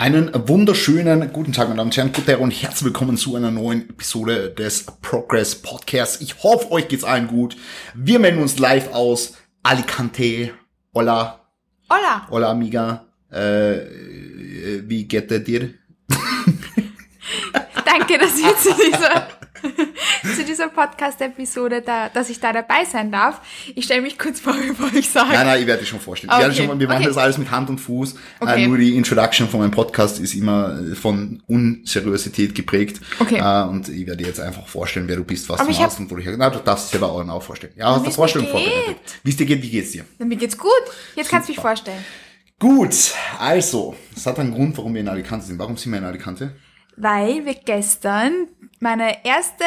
Einen wunderschönen guten Tag, meine Damen und Herren, guten Tag und herzlich willkommen zu einer neuen Episode des Progress Podcasts. Ich hoffe, euch geht's allen gut. Wir melden uns live aus Alicante. Hola. Hola. Hola, amiga. Äh, wie geht es dir? Danke, dass ich zu dieser zu dieser Podcast-Episode, da, dass ich da dabei sein darf. Ich stelle mich kurz vor, bevor ich sage. Nein, nein, ich werde dich schon vorstellen. Okay. Schon, wir machen okay. das alles mit Hand und Fuß. Äh, okay. Äh, nur die Introduction von meinem Podcast ist immer von Unseriosität geprägt. Okay. Äh, und ich werde dir jetzt einfach vorstellen, wer du bist, was Aber du machst und wo du her. Na, du darfst es selber auch vorstellen. Ja, hast du Vorstellung vorbereitet. Wie es dir geht, wie geht's dir? Na, mir geht's gut. Jetzt Super. kannst du mich vorstellen. Gut, also, es hat einen Grund, warum wir in Alicante sind. Warum sind wir in Alicante? Weil wir gestern meine erste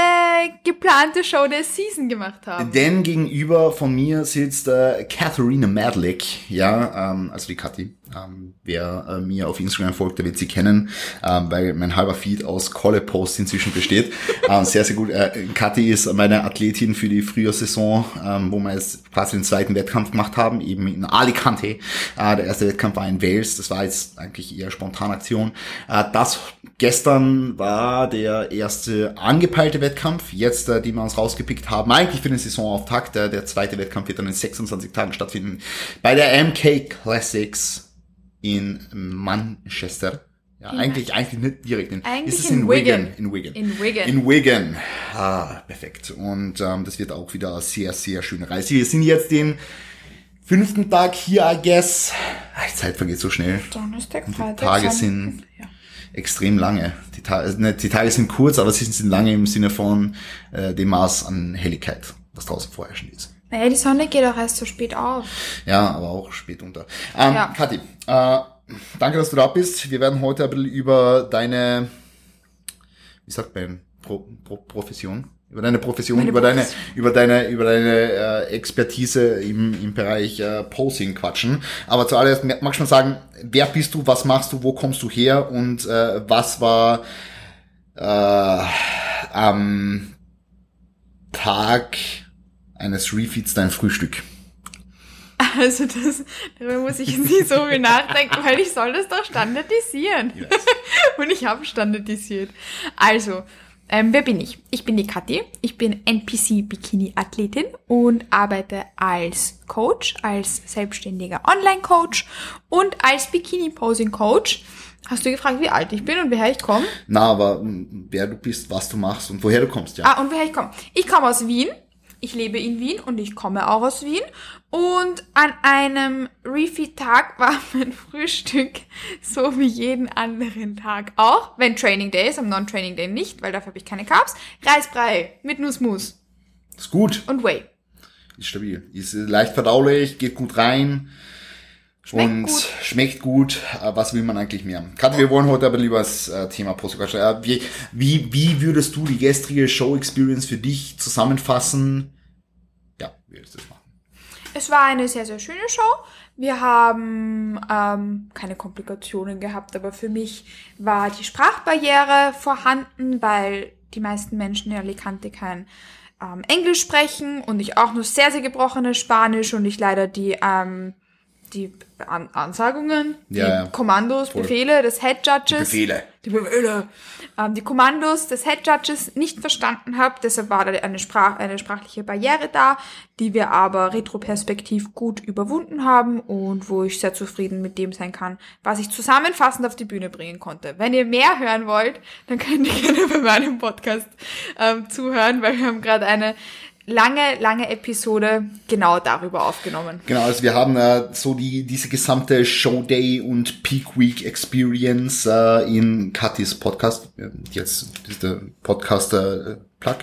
geplante Show der Season gemacht haben. Denn gegenüber von mir sitzt äh, Katharina Madlick, ja, ähm, also die Kathi. Ähm, wer äh, mir auf Instagram folgt, der wird sie kennen, ähm, weil mein halber Feed aus Kolle-Posts inzwischen besteht. ähm, sehr, sehr gut. Äh, Kathi ist meine Athletin für die Frühjahrsaison, ähm, wo wir jetzt quasi den zweiten Wettkampf gemacht haben, eben in Alicante. Äh, der erste Wettkampf war in Wales, das war jetzt eigentlich eher Spontanaktion. Äh, das gestern war der erste angepeilte Wettkampf, jetzt, äh, die wir uns rausgepickt haben, eigentlich für den Saisonauftakt. Der, der zweite Wettkampf wird dann in 26 Tagen stattfinden. Bei der MK Classics in Manchester. Ja, in eigentlich, eigentlich nicht direkt in, eigentlich ist es in, in Wigan. Wigan. In Wigan. In Wigan. In Wigan. Ah, perfekt. Und ähm, das wird auch wieder eine sehr, sehr schöne Reise. Wir sind jetzt den fünften Tag hier, I guess. Ah, die Zeit vergeht so schnell. Donnerstag, Freitag. Die Tage sind ja. extrem lange. Die, Ta also die Tage sind kurz, aber sie sind lange im Sinne von äh, dem Maß an Helligkeit, was draußen vorherrschend ist. Naja, die Sonne geht auch erst so spät auf. Ja, aber auch spät unter. Ähm, ja. Kathi, äh, danke, dass du da bist. Wir werden heute ein bisschen über deine, wie sagt man, Pro, Pro, Profession? Über deine Profession, Meine über deine, über deine, über deine äh, Expertise im, im Bereich äh, Posing quatschen. Aber zuallererst magst du mal sagen, wer bist du, was machst du, wo kommst du her und äh, was war äh, am Tag eines Refeeds dein Frühstück? Also das, darüber muss ich jetzt nicht so viel nachdenken, weil ich soll das doch standardisieren. Yes. Und ich habe standardisiert. Also, ähm, wer bin ich? Ich bin die Kathi. Ich bin NPC-Bikini-Athletin und arbeite als Coach, als selbstständiger Online-Coach und als Bikini-Posing-Coach. Hast du gefragt, wie alt ich bin und woher ich komme? Na, aber wer du bist, was du machst und woher du kommst, ja. Ah, und woher ich komme. Ich komme aus Wien ich lebe in Wien und ich komme auch aus Wien. Und an einem Refeed-Tag war mein Frühstück so wie jeden anderen Tag auch. Wenn Training Day ist, am Non-Training Day nicht, weil dafür habe ich keine Carbs. Reisbrei mit Nussmus. Ist gut. Und Whey. Ist stabil. Ist leicht verdaulich, geht gut rein. Schmeckt und gut. schmeckt gut. Äh, was will man eigentlich mehr? Gerade wir wollen heute aber lieber das äh, Thema Postcard. Äh, wie, wie, wie würdest du die gestrige Show-Experience für dich zusammenfassen? Ja, wie würdest du das machen? Es war eine sehr, sehr schöne Show. Wir haben ähm, keine Komplikationen gehabt, aber für mich war die Sprachbarriere vorhanden, weil die meisten Menschen in Alicante kein ähm, Englisch sprechen und ich auch nur sehr, sehr gebrochenes Spanisch und ich leider die ähm, die An Ansagungen, die ja, ja. Kommandos, Voll. Befehle des Head Judges. Die Befehle. Die Befehle. Ähm, die Kommandos des Head Judges nicht verstanden habe. Deshalb war da eine, Sprach eine sprachliche Barriere da, die wir aber retroperspektiv gut überwunden haben und wo ich sehr zufrieden mit dem sein kann, was ich zusammenfassend auf die Bühne bringen konnte. Wenn ihr mehr hören wollt, dann könnt ihr gerne bei meinem Podcast ähm, zuhören, weil wir haben gerade eine lange, lange Episode genau darüber aufgenommen. Genau, also wir haben äh, so die diese gesamte Showday und Peak Week Experience äh, in Katis Podcast. Jetzt ist der Podcaster äh, Plug.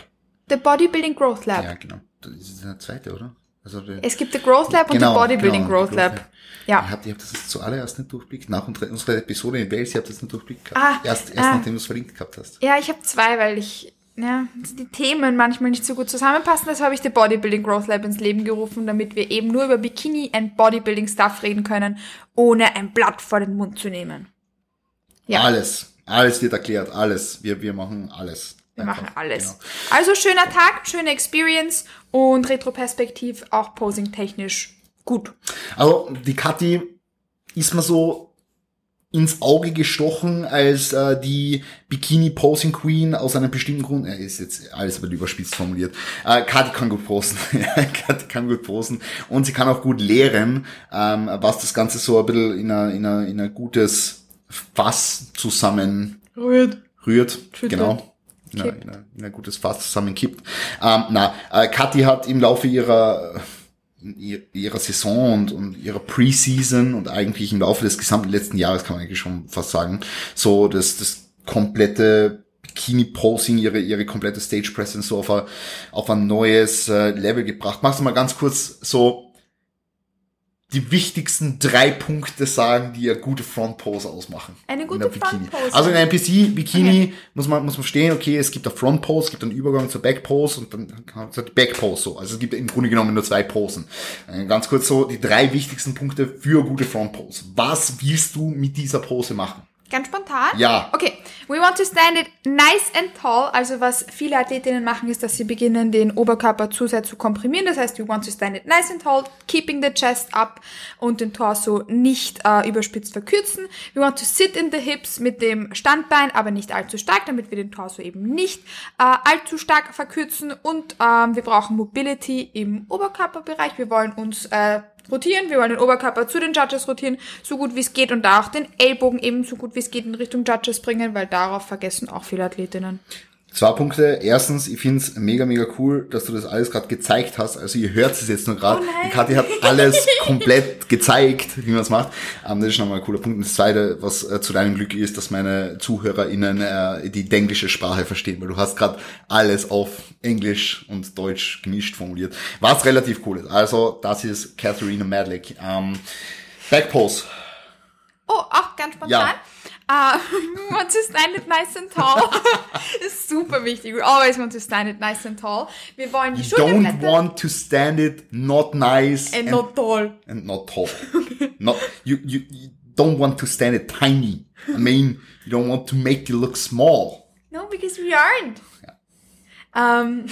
The Bodybuilding Growth Lab. Ja, genau. Das ist der zweite, oder? Also der, es gibt The Growth Lab genau, und The Bodybuilding genau, Growth, Lab. Lab. Ja. Ihr habt, ihr habt das zuallererst nicht durchblickt. Nach unserer Episode in Wales, ihr habt das nicht durchblickt gehabt. Ah, erst, erst ah, nachdem du es verlinkt gehabt hast. Ja, ich habe zwei, weil ich ja, die Themen manchmal nicht so gut zusammenpassen. Deshalb habe ich die Bodybuilding Growth Lab ins Leben gerufen, damit wir eben nur über Bikini and Bodybuilding Stuff reden können, ohne ein Blatt vor den Mund zu nehmen. Ja. Alles. Alles wird erklärt. Alles. Wir, wir machen alles. Wir Einfach. machen alles. Genau. Also schöner Tag, schöne Experience und retroperspektiv auch posing technisch gut. Also die Kathi ist mir so ins Auge gestochen als äh, die Bikini Posing Queen aus einem bestimmten Grund. Er ist jetzt alles über überspitzt formuliert. Äh, Kati kann gut posen. Kati kann gut posen. Und sie kann auch gut lehren, ähm, was das Ganze so ein bisschen in ein, in ein, in ein gutes Fass zusammen Rührt. rührt. Schüttelt. Genau. In ein, Kippt. in, in ein gutes Fass zusammenkippt. Ähm, na, äh, Kathi hat im Laufe ihrer ihr- ihrer Saison und, und ihrer Preseason und eigentlich im Laufe des gesamten letzten Jahres kann man eigentlich schon fast sagen, so das, das komplette Bikini-Posing, ihre, ihre komplette Stage-Presence so auf ein, auf ein neues äh, Level gebracht. Magst du mal ganz kurz so die wichtigsten drei Punkte sagen, die eine gute Front-Pose ausmachen? Eine in gute der Bikini. Front-Pose. Also in einem PC, Bikini Okay. muss man, muss man stehen, okay, es gibt eine Front Pose, es gibt einen Übergang zur Back Pose und dann Back Pose so. Also es gibt im Grunde genommen nur zwei Posen. Äh, Ganz kurz so die drei wichtigsten Punkte für gute Front Pose. Was willst du mit dieser Pose machen? Ganz spontan? Ja. Okay. We want to stand it nice and tall. Also was viele Athletinnen machen, ist, dass sie beginnen, den Oberkörper zu sehr zu komprimieren. Das heißt, we want to stand it nice and tall, keeping the chest up und den Torso nicht äh, überspitzt verkürzen. We want to sit in the hips mit dem Standbein, aber nicht allzu stark, damit wir den Torso eben nicht äh, allzu stark verkürzen. Und ähm, wir brauchen Mobility im Oberkörperbereich. Wir wollen uns äh, rotieren. Wir wollen den Oberkörper zu den Judges rotieren, so gut wie es geht und da auch den Ellbogen eben so gut wie es geht in Richtung Judges bringen, weil darauf vergessen auch viele Athletinnen. Zwei Punkte. Erstens, ich find's mega, mega cool, dass du das alles gerade gezeigt hast. Also ihr hört es jetzt nur gerade. Oh die Kathi hat alles komplett gezeigt, wie man es macht. Ähm, das ist schon mal ein cooler Punkt. Und das Zweite, was äh, zu deinem Glück ist, dass meine ZuhörerInnen äh, die englische Sprache verstehen, weil du hast gerade alles auf Englisch und Deutsch gemischt formuliert. Was relativ cool ist. Also, das ist Katharina Madlick. Ähm, Backpose. Oh, auch ganz spontan. Ja. Uh, we want to stand it nice and tall. ist super wichtig. We always want to stand it nice and tall. Wir wollen die You don't want to stand it not nice and not tall. and not tall. Not you, you you don't want to stand it tiny. I mean, you don't want to make it look small. No, because we aren't. Ähm,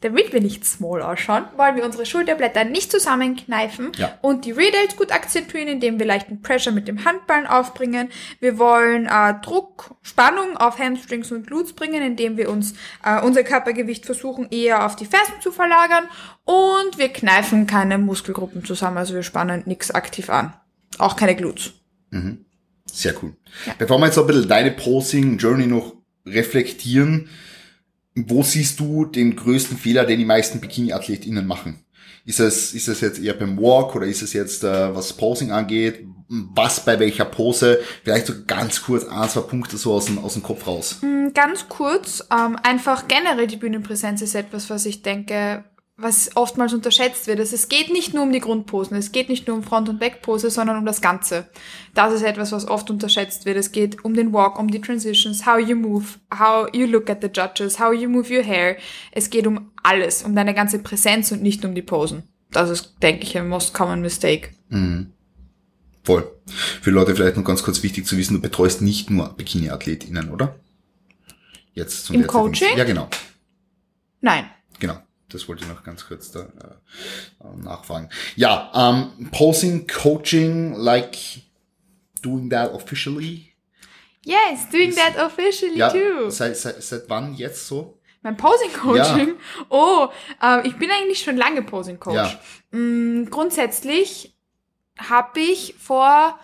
damit wir nicht small ausschauen, wollen wir unsere Schulterblätter nicht zusammenkneifen Ja. und die Rear-Delts gut akzentuieren, indem wir leichten Pressure mit dem Handballen aufbringen. Wir wollen äh, Druck, Spannung auf Hamstrings und Glutes bringen, indem wir uns äh, unser Körpergewicht versuchen eher auf die Fersen zu verlagern und wir kneifen keine Muskelgruppen zusammen, also wir spannen nichts aktiv an. Auch keine Glutes. Sehr cool. Bevor wir jetzt so ein bisschen deine Posing Journey noch reflektieren, wo siehst du den größten Fehler, den die meisten Bikini-AthletInnen machen? Ist es, ist es jetzt eher beim Walk oder ist es jetzt, äh, was Posing angeht? Was bei welcher Pose? Vielleicht so ganz kurz ein, zwei Punkte so aus dem, aus dem Kopf raus. Ganz kurz, ähm, einfach generell die Bühnenpräsenz ist etwas, was ich denke, was oftmals unterschätzt wird. Also es geht nicht nur um die Grundposen, es geht nicht nur um Front- und Backpose, sondern um das Ganze. Das ist etwas, was oft unterschätzt wird. Es geht um den Walk, um die Transitions, how you move, how you look at the judges, how you move your hair. Es geht um alles, um deine ganze Präsenz und nicht um die Posen. Das ist, denke ich, ein most common mistake. Voll. Für Leute vielleicht noch ganz kurz wichtig zu wissen, du betreust nicht nur Bikini-AthletInnen, oder? Jetzt zum Im Coaching? Ja, genau. Nein. Genau. Das wollte ich noch ganz kurz da äh, äh, nachfragen. Ja, ähm, Posing, Coaching, like doing that officially. Yes, doing that officially Ja, too. seit, seit, seit wann jetzt so? Mein Posing Coaching. Oh, ähm, ich bin eigentlich schon lange Posing Coach. Ja. Mm, grundsätzlich habe ich vor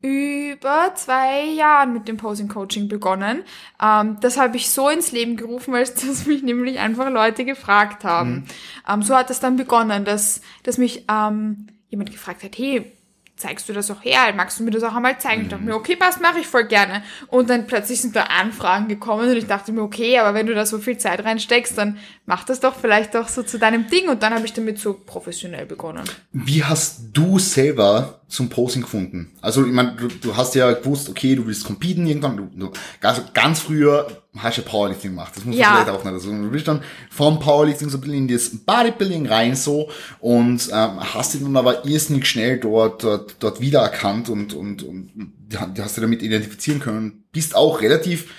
über zwei Jahren mit dem Posing Coaching begonnen. Ähm, das habe ich so ins Leben gerufen, weil es das mich nämlich einfach Leute gefragt haben. Ähm, so hat es dann begonnen, dass, dass mich ähm, jemand gefragt hat, hey, zeigst du das auch her? Magst du mir das auch einmal zeigen? Ich dachte mir, okay, passt, mache ich voll gerne. Und dann plötzlich sind da Anfragen gekommen und ich dachte mir, okay, aber wenn du da so viel Zeit reinsteckst, dann mach das doch vielleicht auch so zu deinem Ding. Und dann habe ich damit so professionell begonnen. Wie hast du selber zum Posing gefunden? Also, ich meine, du, du hast ja gewusst, okay, du willst competen irgendwann. Du, du, ganz, ganz früher hast du Powerlifting gemacht. Das muss man Ja. vielleicht auch nicht. Also, du bist dann vom Powerlifting so ein bisschen in das Bodybuilding rein so und ähm, hast dich dann aber irrsinnig schnell dort, dort, dort wiedererkannt und, und, und die hast du damit identifizieren können. Bist auch relativ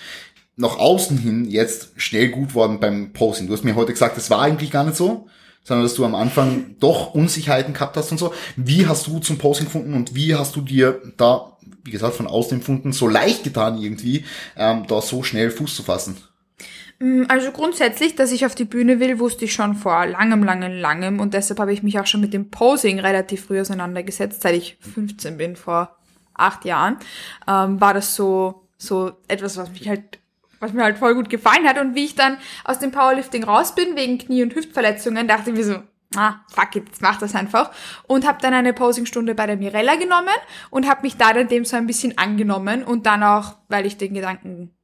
nach außen hin jetzt schnell gut worden beim Posing. Du hast mir heute gesagt, das war eigentlich gar nicht so. Sondern dass du am Anfang doch Unsicherheiten gehabt hast und so. Wie hast du zum Posing gefunden und wie hast du dir da, wie gesagt, von außen empfunden, so leicht getan irgendwie, ähm, da so schnell Fuß zu fassen? Mm, Also grundsätzlich, dass ich auf die Bühne will, wusste ich schon vor langem, langem, langem und deshalb habe ich mich auch schon mit dem Posing relativ früh auseinandergesetzt, seit ich 15 bin, vor acht Jahren, ähm, war das so, so etwas, was mich halt, was mir halt voll gut gefallen hat und wie ich dann aus dem Powerlifting raus bin, wegen Knie- und Hüftverletzungen, dachte ich mir so, ah, fuck it, mach das einfach. Und habe dann eine Posingstunde bei der Mirella genommen und habe mich da dann dem so ein bisschen angenommen und dann auch, weil ich den Gedanken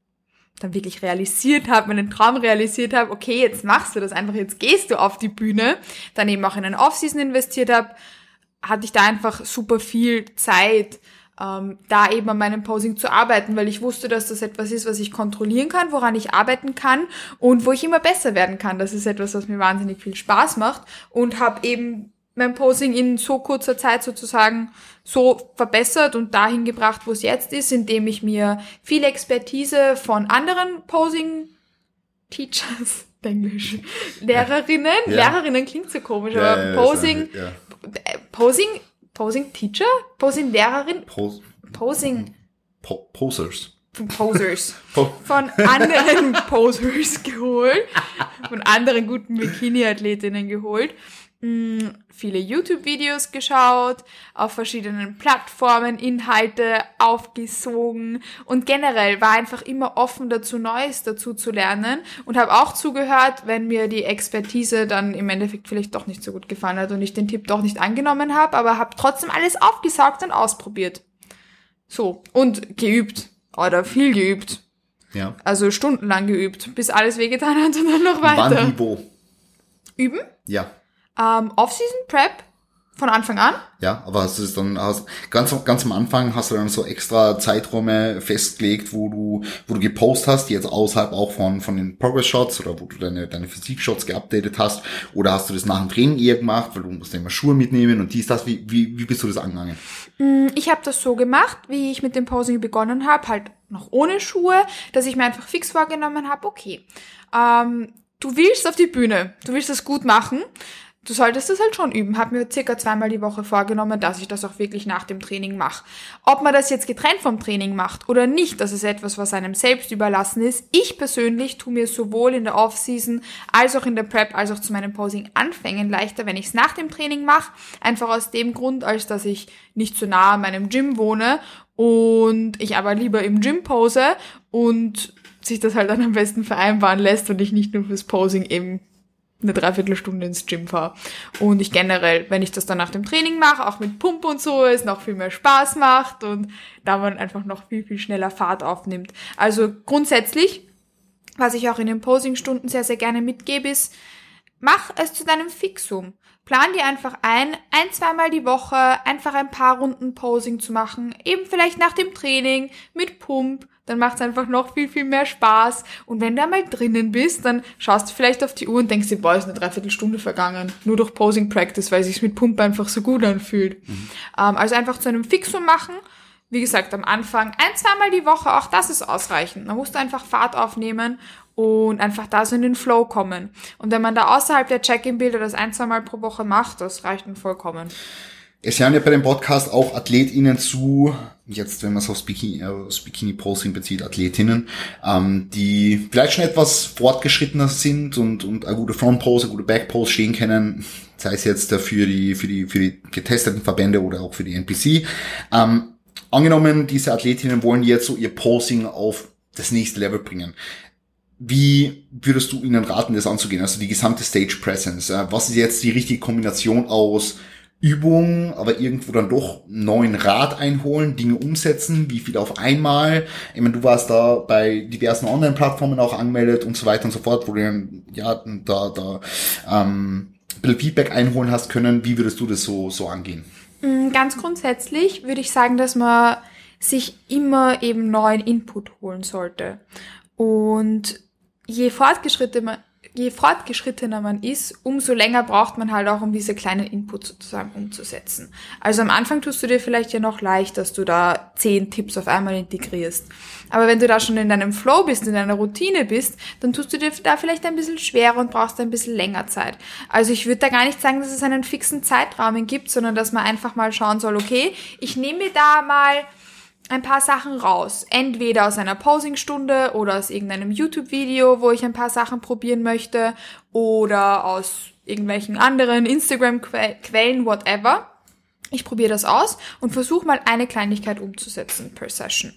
dann wirklich realisiert habe, meinen Traum realisiert habe, okay, jetzt machst du das einfach, jetzt gehst du auf die Bühne, dann eben auch in einen Offseason investiert habe, hatte ich da einfach super viel Zeit, ähm, da eben an meinem Posing zu arbeiten, weil ich wusste, dass das etwas ist, was ich kontrollieren kann, woran ich arbeiten kann und wo ich immer besser werden kann. Das ist etwas, was mir wahnsinnig viel Spaß macht und habe eben mein Posing in so kurzer Zeit sozusagen so verbessert und dahin gebracht, wo es jetzt ist, indem ich mir viel Expertise von anderen Posing Teachers, Englisch, Lehrerinnen, Ja. Lehrerinnen klingt so komisch, aber Posing, Ja, äh, Posing, Posing Teacher, Posing Lehrerin, Pos Posing po Posers. Posers. Po von anderen Posers geholt, von anderen guten Bikini-Athletinnen geholt, viele YouTube-Videos geschaut, auf verschiedenen Plattformen Inhalte aufgesogen und generell war einfach immer offen dazu, Neues dazu zu lernen und habe auch zugehört, wenn mir die Expertise dann im Endeffekt vielleicht doch nicht so gut gefallen hat und ich den Tipp doch nicht angenommen habe, aber habe trotzdem alles aufgesaugt und ausprobiert. So, und geübt. Oder viel geübt. ja. Also stundenlang geübt, bis alles wehgetan hat und dann noch weiter. Wann, wie, wo? Üben. Ja. Ähm, Off-Season Prep von Anfang an. Ja, aber hast du es dann, hast, ganz, ganz am Anfang hast du dann so extra Zeiträume festgelegt, wo du, wo du gepostet hast, die jetzt außerhalb auch von, von den Progress Shots oder wo du deine, deine Physik Shots geupdatet hast, oder hast du das nach dem Training eher gemacht, weil du musst ja immer Schuhe mitnehmen und dies, das, wie, wie, wie bist du das angegangen? Ich habe das so gemacht, wie ich mit dem Posing begonnen habe, halt noch ohne Schuhe, dass ich mir einfach fix vorgenommen habe, okay, ähm, du willst auf die Bühne, du willst das gut machen, du solltest das halt schon üben. Hab mir circa zweimal die Woche vorgenommen, dass ich das auch wirklich nach dem Training mache. Ob man das jetzt getrennt vom Training macht oder nicht, das ist etwas, was einem selbst überlassen ist. Ich persönlich tue mir sowohl in der Off-Season als auch in der Prep als auch zu meinen Posing-Anfängen leichter, wenn ich es nach dem Training mache. Einfach aus dem Grund, als dass ich nicht so nah an meinem Gym wohne und ich aber lieber im Gym pose und sich das halt dann am besten vereinbaren lässt und ich nicht nur fürs Posing eben eine Dreiviertelstunde ins Gym fahre. Und ich generell, wenn ich das dann nach dem Training mache, auch mit Pump und so, es noch viel mehr Spaß macht und da man einfach noch viel, viel schneller Fahrt aufnimmt. Also grundsätzlich, was ich auch in den Posing-Stunden sehr, sehr gerne mitgebe, ist, mach es zu deinem Fixum. Plan dir einfach ein, ein, zweimal die Woche einfach ein paar Runden Posing zu machen. Eben vielleicht nach dem Training mit Pump. Dann macht es einfach noch viel, viel mehr Spaß. Und wenn du einmal drinnen bist, dann schaust du vielleicht auf die Uhr und denkst dir, boah, ist eine Dreiviertelstunde vergangen. Nur durch Posing Practice, weil es sich mit Pump einfach so gut anfühlt. Ähm, also einfach zu einem Fixum machen. Wie gesagt, am Anfang ein, zweimal die Woche, auch das ist ausreichend. Man muss einfach Fahrt aufnehmen und einfach da so in den Flow kommen. Und wenn man da außerhalb der Check-in-Bilder das ein, zweimal pro Woche macht, das reicht dann vollkommen. Es hören ja bei dem Podcast auch AthletInnen zu, jetzt wenn man es aufs Bikini, äh, aufs Bikini-Posing bezieht, Athletinnen, ähm, die vielleicht schon etwas fortgeschrittener sind und, und eine gute Front-Pose, eine gute Back-Pose stehen können, sei es jetzt äh, für die, für die, für die getesteten Verbände oder auch für die NPC. Ähm, angenommen, diese Athletinnen wollen jetzt so ihr Posing auf das nächste Level bringen. Wie würdest du ihnen raten, das anzugehen? Also die gesamte Stage Presence. Was ist jetzt die richtige Kombination aus Übung, aber irgendwo dann doch neuen Rat einholen, Dinge umsetzen, wie viel auf einmal. Ich meine, du warst da bei diversen Online-Plattformen auch angemeldet und so weiter und so fort, wo du dann, ja, da, da ähm, ein bisschen Feedback einholen hast können. Wie würdest du das so, so angehen? Mm, Ganz grundsätzlich würde ich sagen, dass man sich immer eben neuen Input holen sollte. Und je fortgeschrittener, je fortgeschrittener man ist, umso länger braucht man halt auch, um diese kleinen Inputs sozusagen umzusetzen. Also am Anfang tust du dir vielleicht ja noch leicht, dass du da zehn Tipps auf einmal integrierst. Aber wenn du da schon in deinem Flow bist, in deiner Routine bist, dann tust du dir da vielleicht ein bisschen schwerer und brauchst ein bisschen länger Zeit. Also ich würde da gar nicht sagen, dass es einen fixen Zeitrahmen gibt, sondern dass man einfach mal schauen soll, okay, ich nehme mir da mal ein paar Sachen raus. Entweder aus einer Posingstunde oder aus irgendeinem YouTube-Video, wo ich ein paar Sachen probieren möchte oder aus irgendwelchen anderen Instagram-Quellen, whatever. Ich probiere das aus und versuche mal eine Kleinigkeit umzusetzen per Session.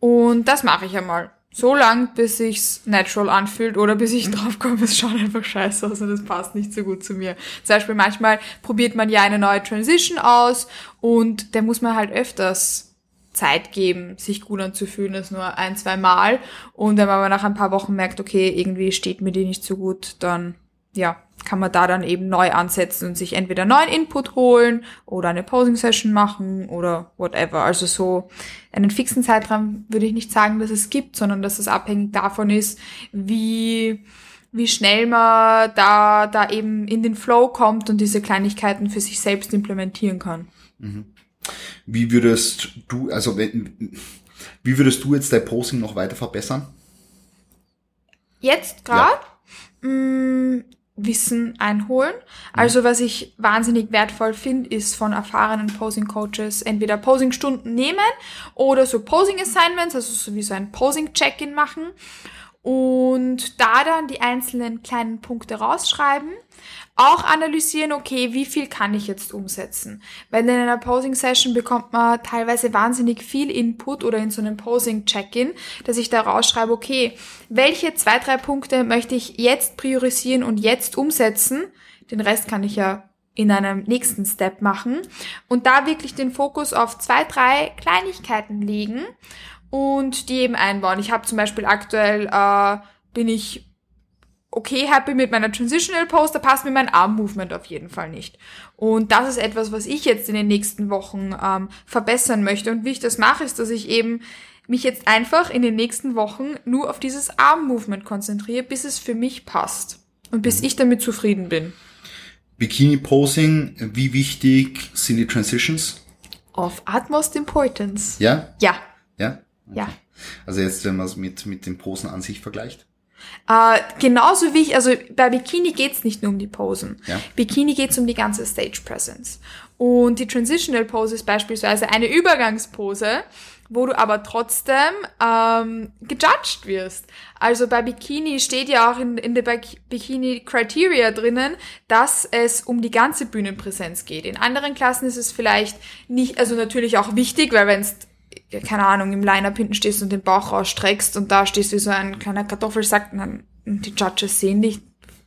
Und das mache ich einmal. So lang, bis sich's natural anfühlt oder bis ich drauf komme, es schaut einfach scheiße aus und es passt nicht so gut zu mir. Zum Beispiel manchmal probiert man ja eine neue Transition aus und der muss man halt öfters Zeit geben, sich gut anzufühlen, als nur ein, zwei Mal. Und wenn man aber nach ein paar Wochen merkt, okay, irgendwie steht mir die nicht so gut, dann, ja, kann man da dann eben neu ansetzen und sich entweder neuen Input holen oder eine Posing-Session machen oder whatever. Also so einen fixen Zeitraum würde ich nicht sagen, dass es gibt, sondern dass es abhängig davon ist, wie, wie schnell man da, da eben in den Flow kommt und diese Kleinigkeiten für sich selbst implementieren kann. Mhm. Wie würdest du, also wie würdest du jetzt dein Posing noch weiter verbessern? Jetzt gerade? Ja. Wissen einholen. Also was ich wahnsinnig wertvoll finde, ist von erfahrenen Posing Coaches entweder Posing Stunden nehmen oder so Posing Assignments, also so wie so ein Posing Check-in machen und da dann die einzelnen kleinen Punkte rausschreiben. Auch analysieren, okay, wie viel kann ich jetzt umsetzen? Weil in einer Posing-Session bekommt man teilweise wahnsinnig viel Input oder in so einem Posing-Check-in, dass ich da rausschreibe, okay, welche zwei, drei Punkte möchte ich jetzt priorisieren und jetzt umsetzen? Den Rest kann ich ja in einem nächsten Step machen und da wirklich den Fokus auf zwei, drei Kleinigkeiten legen und die eben einbauen. Ich habe zum Beispiel aktuell, äh, bin ich okay happy mit meiner Transitional Pose, da passt mir mein Arm-Movement auf jeden Fall nicht. Und das ist etwas, was ich jetzt in den nächsten Wochen ähm, verbessern möchte. Und wie ich das mache, ist, dass ich eben mich jetzt einfach in den nächsten Wochen nur auf dieses Arm-Movement konzentriere, bis es für mich passt. Und bis ich damit zufrieden bin. Bikini-Posing, wie wichtig sind die Transitions? Of utmost importance. Ja? Ja. Ja? Okay. Ja. Also jetzt, wenn man es mit, mit den Posen an sich vergleicht? Äh, genauso wie ich, also bei Bikini geht's nicht nur um die Posen. Ja. Bikini geht's um die ganze Stage Presence. Und die Transitional Pose ist beispielsweise eine Übergangspose, wo du aber trotzdem ähm, gejudged wirst. Also bei Bikini steht ja auch in, in der Bikini Criteria drinnen, dass es um die ganze Bühnenpräsenz geht. In anderen Klassen ist es vielleicht nicht, also natürlich auch wichtig, weil wenn es keine Ahnung, im Line-Up hinten stehst und den Bauch rausstreckst und da stehst wie so ein kleiner Kartoffelsack und dann die Judges sehen dich,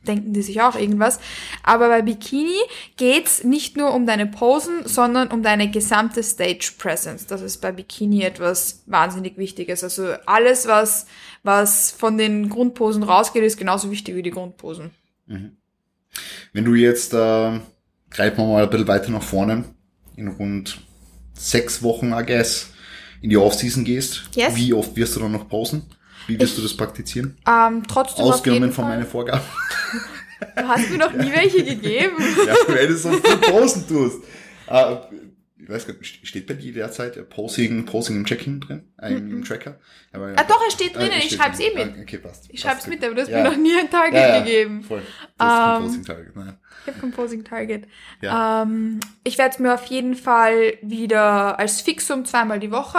denken die sich auch irgendwas. Aber bei Bikini geht's nicht nur um deine Posen, sondern um deine gesamte Stage Presence. Das ist bei Bikini etwas wahnsinnig Wichtiges. Also alles, was, was von den Grundposen rausgeht, ist genauso wichtig wie die Grundposen. Mhm. Wenn du jetzt, äh, greifen wir mal ein bisschen weiter nach vorne, in rund sechs Wochen, I guess, in die Offseason gehst, yes. wie oft wirst du dann noch pausen? Wie wirst ich, du das praktizieren? Ähm, trotzdem Ausgenommen von meinen Vorgaben. Du hast mir noch nie welche gegeben. ja, weil du so viel Posen tust. Äh, ich weiß gar nicht, steht bei dir derzeit Posing, Posing im Check-in drin? Äh, im, im Tracker? Aber, ah, doch, es steht drinnen, äh, ich schreib's eh mit. Ah, okay, passt. Ich schreib's mit, aber du hast ja. mir noch nie ein Target ja, ja. gegeben. Voll. Das ist um, Composing Target, naja. Ich habe Composing Target. Ja. Ähm, ich werde es mir auf jeden Fall wieder als Fixum zweimal die Woche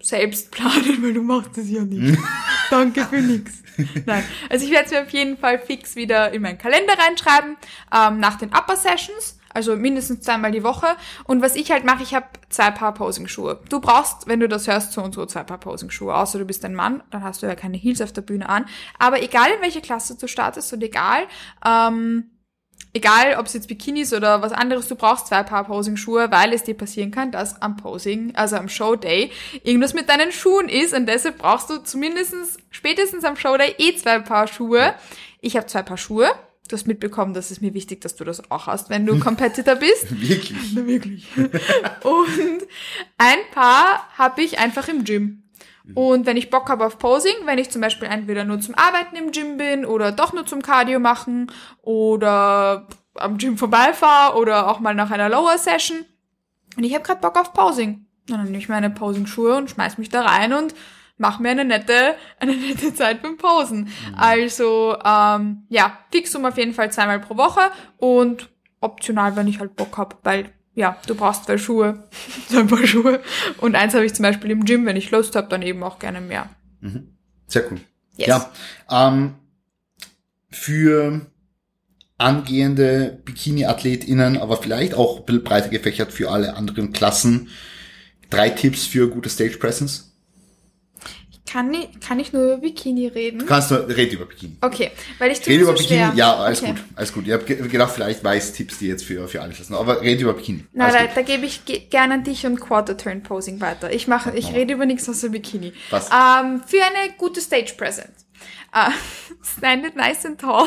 selbst planen, weil du machst es ja nicht. Danke für nix. Nein, also ich werde es mir auf jeden Fall fix wieder in meinen Kalender reinschreiben, ähm, nach den Upper Sessions, also mindestens zweimal die Woche. Und was ich halt mache, ich habe zwei Paar Posing-Schuhe. Du brauchst, wenn du das hörst, so und so zwei Paar Posing-Schuhe, außer du bist ein Mann, dann hast du ja keine Heels auf der Bühne an. Aber egal in welche Klasse du startest und egal, ähm, egal ob es jetzt Bikinis oder was anderes, du brauchst zwei Paar Posing-Schuhe, weil es dir passieren kann, dass am Posing, also am Showday, irgendwas mit deinen Schuhen ist und deshalb brauchst du zumindestens spätestens am Showday eh zwei Paar Schuhe. Ich habe zwei Paar Schuhe. Du hast mitbekommen, dass es mir wichtig, dass du das auch hast, wenn du Competitor bist. wirklich? Na, wirklich. und ein Paar habe ich einfach im Gym. Und wenn ich Bock habe auf Posing, wenn ich zum Beispiel entweder nur zum Arbeiten im Gym bin oder doch nur zum Cardio machen oder am Gym vorbeifahre oder auch mal nach einer Lower Session und ich habe gerade Bock auf Posing, dann nehme ich meine Posing-Schuhe und schmeiß mich da rein und mach mir eine nette, eine nette Zeit beim Posen. Mhm. Also ähm, ja, Fixum auf jeden Fall zweimal pro Woche und optional, wenn ich halt Bock hab, weil ja, du brauchst zwei Schuhe, so ein paar Schuhe. Und eins habe ich zum Beispiel im Gym, wenn ich Lust habe, dann eben auch gerne mehr. Mhm. Sehr cool. Yes. Ja, ähm, für angehende Bikini-AthletInnen, aber vielleicht auch ein bisschen breiter gefächert für alle anderen Klassen, drei Tipps für gute Stage Presence? Kann ich, kann ich nur über Bikini reden? Du kannst nur, red über Bikini. Okay, weil ich tue Red über so Bikini, schwer. ja, alles okay. gut, alles gut. Ich habe gedacht, vielleicht weiß Tipps, die jetzt für, für alles lassen, aber red über Bikini. Na, da, da gebe ich gerne an dich und Quarter Turn Posing weiter. Ich mache, ich rede über nichts außer Bikini. Was? Ähm, für eine gute Stage Presence. Uh, stand it nice and tall.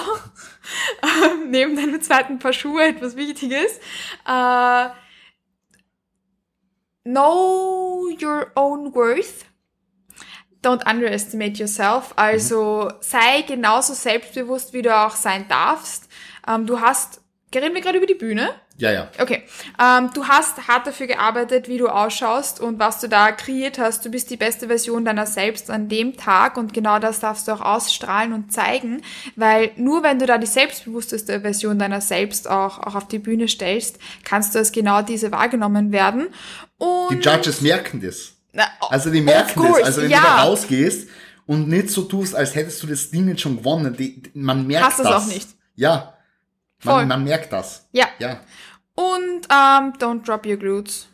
uh, neben deinem zweiten Paar Schuhe etwas Wichtiges. Uh, know your own worth don't underestimate yourself. Also sei genauso selbstbewusst, wie du auch sein darfst. Ähm, du hast, reden wir gerade über die Bühne? Ja, ja. Okay. Ähm, du hast hart dafür gearbeitet, wie du ausschaust und was du da kreiert hast. Du bist die beste Version deiner selbst an dem Tag und genau das darfst du auch ausstrahlen und zeigen, weil nur wenn du da die selbstbewussteste Version deiner selbst auch, auch auf die Bühne stellst, kannst du als genau diese wahrgenommen werden. Und die Judges merken das. Na, also die merken das. Also wenn ja. du da rausgehst und nicht so tust, als hättest du das Ding jetzt schon gewonnen, die, man merkt Hast das. Hast es auch nicht. Ja. Man, man, merkt das. Ja. Ja. Und ähm, don't drop your glutes.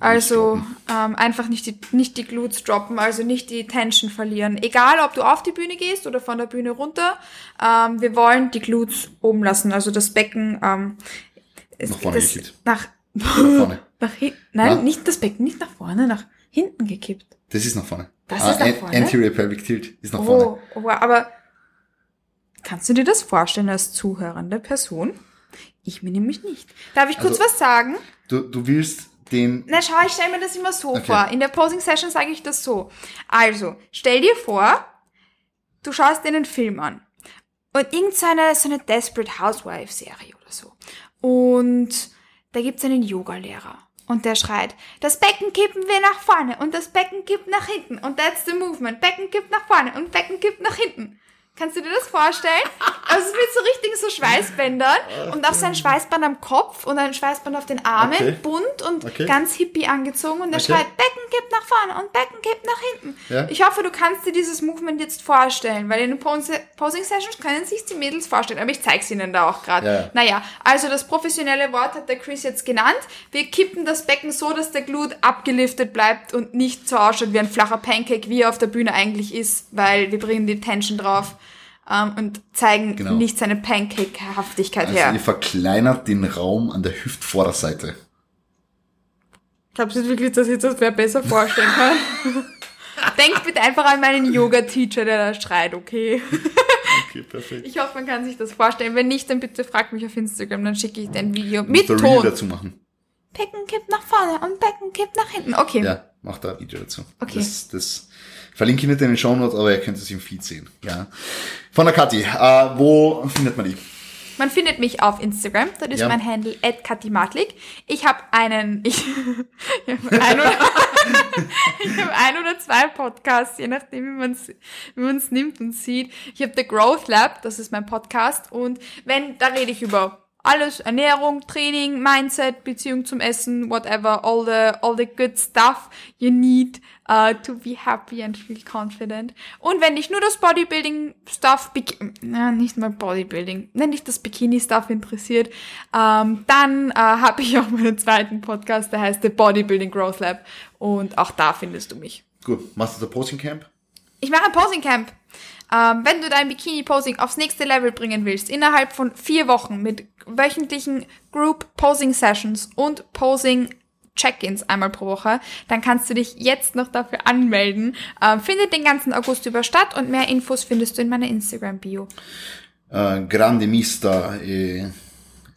Also ähm, einfach nicht die, nicht die Glutes droppen, also nicht die Tension verlieren. Egal, ob du auf die Bühne gehst oder von der Bühne runter, ähm, wir wollen die Glutes oben lassen, also das Becken ähm, nach vorne das, nach, nach vorne. nach hinten. Nein, Na? nicht das Becken, nicht nach vorne, nach hinten gekippt. Das ist nach vorne. Das ah, ist nach vorne. Anterior Pelvic Tilt ist nach oh, vorne. Oh, aber kannst du dir das vorstellen als zuhörende Person? Ich mir nämlich nicht. Darf ich kurz also, was sagen? Du, du willst den. Na schau, ich stelle mir das immer so okay. vor. In der Posing Session sage ich das so. Also, stell dir vor, du schaust dir einen Film an. Und irgend so eine, so eine Desperate Housewife Serie oder so. Und da gibt's einen Yoga-Lehrer. Und der schreit, das Becken kippen wir nach vorne und das Becken kippt nach hinten und that's the movement. Becken kippt nach vorne und Becken kippt nach hinten. Kannst du dir das vorstellen? Also mit so richtig so Schweißbändern und auch sein Schweißband am Kopf und ein Schweißband auf den Armen, okay. bunt und okay. ganz hippie angezogen und er okay. schreit, Becken kippt nach vorne und Becken kippt nach hinten. Ja. Ich hoffe, du kannst dir dieses Movement jetzt vorstellen, weil in den Posing Sessions können sich die Mädels vorstellen, aber ich zeig's ihnen da auch gerade. Ja. Naja, also das professionelle Wort hat der Chris jetzt genannt. Wir kippen das Becken so, dass der Glut abgeliftet bleibt und nicht so ausschaut wie ein flacher Pancake, wie er auf der Bühne eigentlich ist, weil wir bringen die Tension drauf ähm, und zeigen genau. nicht seine Pancake-Haftigkeit also her. Ihr verkleinert den Raum an der Hüftvorderseite. Glaubst du wirklich, dass ich das wer besser vorstellen kann? Denk bitte einfach an meinen Yoga-Teacher, der da schreit, okay? Okay, perfekt. Ich hoffe, man kann sich das vorstellen. Wenn nicht, dann bitte frag mich auf Instagram, dann schicke ich dir ein Video mit Ton. dazu machen. Becken kippt nach vorne und Becken kippt nach hinten. Okay. Ja, mach da ein Video dazu. Okay. Das, das verlinke ich nicht in den Show Notes, aber ihr könnt es im Feed sehen. Ja. Von der Kathi, äh, wo findet man die? Man findet mich auf Instagram, das ist ja. mein Handle at Matlik. Ich habe einen, ich, ich habe ein, oder, hab ein oder zwei Podcasts, je nachdem, wie man es wie man's nimmt und sieht. Ich habe The Growth Lab, das ist mein Podcast und wenn, da rede ich über alles, Ernährung, Training, Mindset, Beziehung zum Essen, whatever, all the, all the good stuff you need uh, to be happy and feel confident. Und wenn dich nur das Bodybuilding-Stuff, na, nicht mal Bodybuilding, wenn dich das Bikini-Stuff interessiert, ähm, dann äh, habe ich auch meinen zweiten Podcast, der heißt The Bodybuilding Growth Lab. Und auch da findest du mich. Gut, machst du das Posing Camp? Ich mache ein Posing Camp. Ähm, wenn du dein Bikini-Posing aufs nächste Level bringen willst, innerhalb von vier Wochen mit wöchentlichen Group-Posing-Sessions und Posing Check-ins einmal pro Woche, dann kannst du dich jetzt noch dafür anmelden. Ähm, findet den ganzen August über statt und mehr Infos findest du in meiner Instagram-Bio. Uh, grande Mista, eh,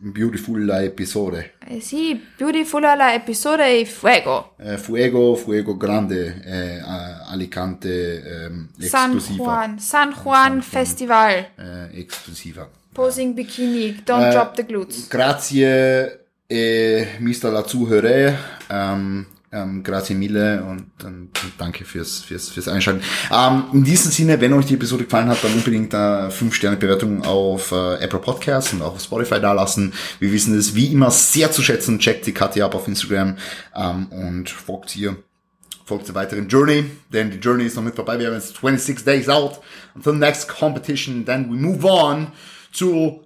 beautiful episode. Eh sì, beautiful la episode e fuego. Eh, fuego, fuego grande, eh, Alicante ehm, San. Juan, San Juan Festival. Äh, exklusiver. Posing Bikini, don't Äh, drop the glutes. Grazie, eh, Mr. La Zuhörer. Ähm, ähm, grazie mille und ähm, danke fürs, fürs, fürs Einschalten. Ähm, in diesem Sinne, wenn euch die Episode gefallen hat, dann unbedingt äh, 5-Sterne-Bewertung auf äh, Apple Podcasts und auch auf Spotify dalassen. Wir wissen es wie immer sehr zu schätzen. Checkt die Katja ab auf Instagram ähm, und folgt ihr folgt der weiteren Journey, denn die Journey ist noch nicht vorbei. Wir haben jetzt 26 days out until next competition. Then we move on to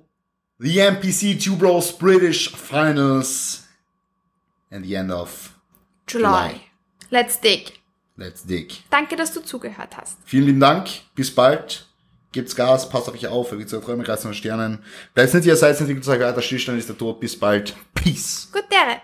the NPC Two Bros British Finals and the end of July. July. Let's dig. Let's Dig. Danke, dass du zugehört hast. Vielen lieben Dank, bis bald. Gebt's Gas, passt auf euch auf, vergeht eure Träume, Kreis und Sternen. Bleibt nicht, ihr seid, entwickelt euch weiter, Stillstand ist der Tod. Bis bald. Peace. Gut, Dere.